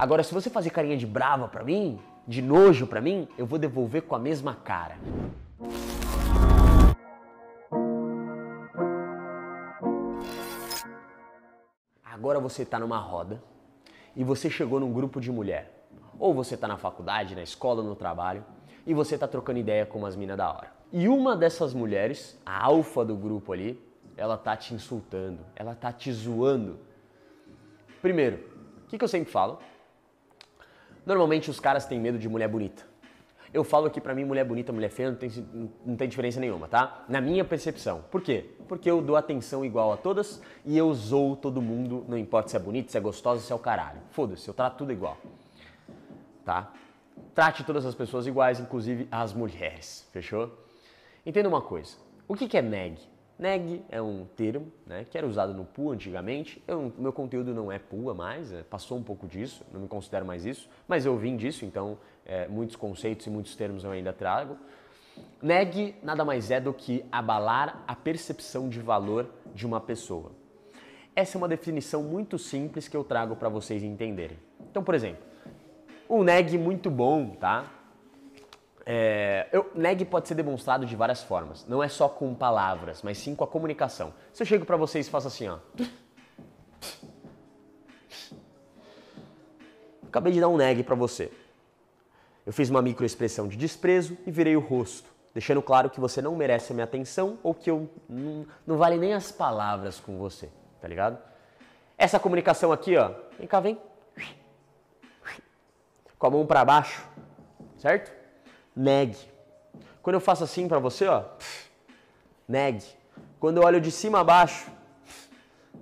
Agora, se você fazer carinha de brava pra mim, de nojo pra mim, eu vou devolver com a mesma cara. Agora você tá numa roda e você chegou num grupo de mulher. Ou você tá na faculdade, na escola, no trabalho, e você tá trocando ideia com umas minas da hora. E uma dessas mulheres, a alfa do grupo ali, ela tá te insultando, ela tá te zoando. Primeiro, o que, que eu sempre falo? Normalmente os caras têm medo de mulher bonita. Eu falo que pra mim mulher bonita, mulher feia não tem, não tem diferença nenhuma, tá? Na minha percepção. Por quê? Porque eu dou atenção igual a todas e eu zoo todo mundo, não importa se é bonito, se é gostosa, se é o caralho. Foda-se, eu trato tudo igual. Tá? Trate todas as pessoas iguais, inclusive as mulheres, fechou? Entenda uma coisa, o que, que é neg? Neg é um termo né, que era usado no PU antigamente. Eu, meu conteúdo não é PUA mais, é, passou um pouco disso, não me considero mais isso, mas eu vim disso, então é, muitos conceitos e muitos termos eu ainda trago. Neg nada mais é do que abalar a percepção de valor de uma pessoa. Essa é uma definição muito simples que eu trago para vocês entenderem. Então, por exemplo, um neg muito bom, tá? É, eu, neg pode ser demonstrado de várias formas. Não é só com palavras, mas sim com a comunicação. Se eu chego para vocês e faço assim, ó. Acabei de dar um neg para você. Eu fiz uma microexpressão de desprezo e virei o rosto, deixando claro que você não merece a minha atenção ou que eu não, não vale nem as palavras com você, tá ligado? Essa comunicação aqui, ó, vem cá, vem. Com a mão para baixo, certo? Neg. Quando eu faço assim para você, ó, neg. Quando eu olho de cima a baixo,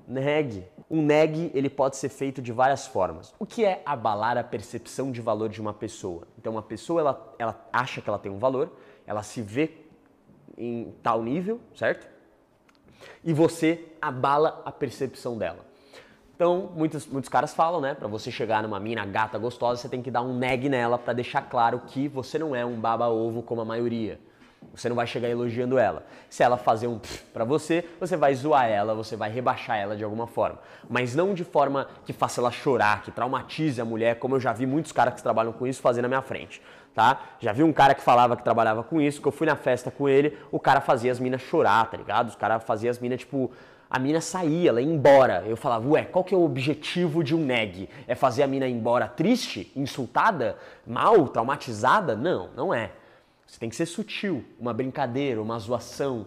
neg. Um neg, ele pode ser feito de várias formas. O que é abalar a percepção de valor de uma pessoa? Então, uma pessoa, ela, ela acha que ela tem um valor, ela se vê em tal nível, certo? E você abala a percepção dela. Então, muitos, muitos caras falam, né? Pra você chegar numa mina gata gostosa, você tem que dar um neg nela para deixar claro que você não é um baba-ovo como a maioria. Você não vai chegar elogiando ela. Se ela fazer um para você, você vai zoar ela, você vai rebaixar ela de alguma forma. Mas não de forma que faça ela chorar, que traumatize a mulher, como eu já vi muitos caras que trabalham com isso fazer na minha frente. Tá? Já vi um cara que falava que trabalhava com isso, que eu fui na festa com ele, o cara fazia as minas chorar, tá ligado? Os caras faziam as minas, tipo, a mina saía, ela ia embora. Eu falava, ué, qual que é o objetivo de um neg? É fazer a mina ir embora triste, insultada, mal, traumatizada? Não, não é. Você tem que ser sutil, uma brincadeira, uma zoação,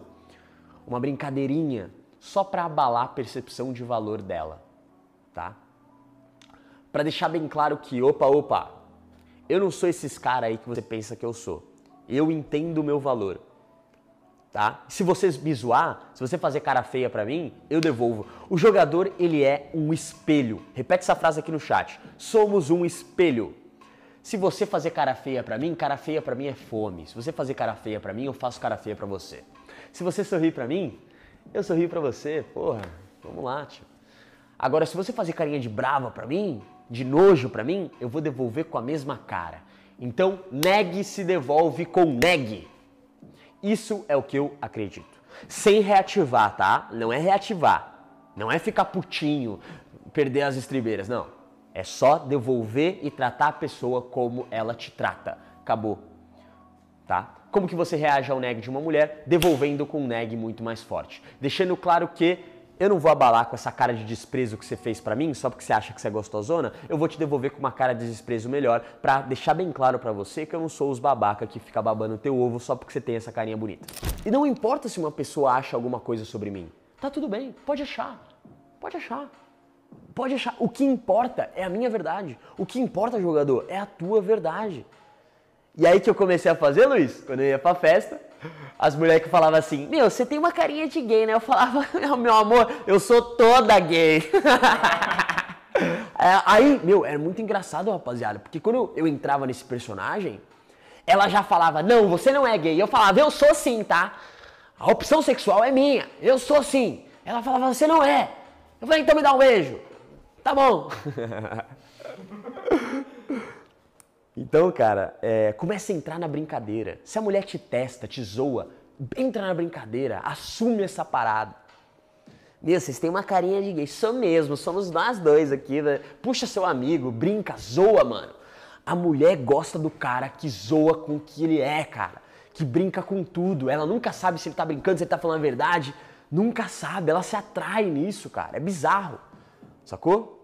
uma brincadeirinha, só para abalar a percepção de valor dela, tá? Para deixar bem claro que, opa, opa, eu não sou esses caras aí que você pensa que eu sou. Eu entendo o meu valor tá? Se você me zoar, se você fazer cara feia para mim, eu devolvo. O jogador, ele é um espelho. Repete essa frase aqui no chat. Somos um espelho. Se você fazer cara feia para mim, cara feia para mim é fome. Se você fazer cara feia para mim, eu faço cara feia para você. Se você sorrir para mim, eu sorrio para você. Porra, vamos lá, tio. Agora, se você fazer carinha de brava para mim, de nojo para mim, eu vou devolver com a mesma cara. Então, negue se devolve com negue. Isso é o que eu acredito. Sem reativar, tá? Não é reativar. Não é ficar putinho, perder as estribeiras, não. É só devolver e tratar a pessoa como ela te trata. Acabou. Tá? Como que você reage ao neg de uma mulher? Devolvendo com um neg muito mais forte. Deixando claro que eu não vou abalar com essa cara de desprezo que você fez para mim, só porque você acha que você é gostosona, eu vou te devolver com uma cara de desprezo melhor, para deixar bem claro para você que eu não sou os babaca que fica babando teu ovo só porque você tem essa carinha bonita. E não importa se uma pessoa acha alguma coisa sobre mim. Tá tudo bem, pode achar. Pode achar. Pode achar. O que importa é a minha verdade. O que importa, jogador, é a tua verdade. E aí que eu comecei a fazer, Luiz, quando eu ia pra festa, as mulheres que falavam assim, meu, você tem uma carinha de gay, né? Eu falava, meu amor, eu sou toda gay. É, aí, meu, era muito engraçado, rapaziada, porque quando eu entrava nesse personagem, ela já falava, não, você não é gay. Eu falava, eu sou sim, tá? A opção sexual é minha, eu sou sim. Ela falava, você não é. Eu falei, então me dá um beijo. Tá bom. Então, cara, é, comece a entrar na brincadeira. Se a mulher te testa, te zoa, entra na brincadeira, assume essa parada. Meu, vocês têm uma carinha de gay. Sou mesmo, somos nós dois aqui. Né? Puxa seu amigo, brinca, zoa, mano. A mulher gosta do cara que zoa com o que ele é, cara. Que brinca com tudo. Ela nunca sabe se ele tá brincando, se ele tá falando a verdade. Nunca sabe. Ela se atrai nisso, cara. É bizarro. Sacou?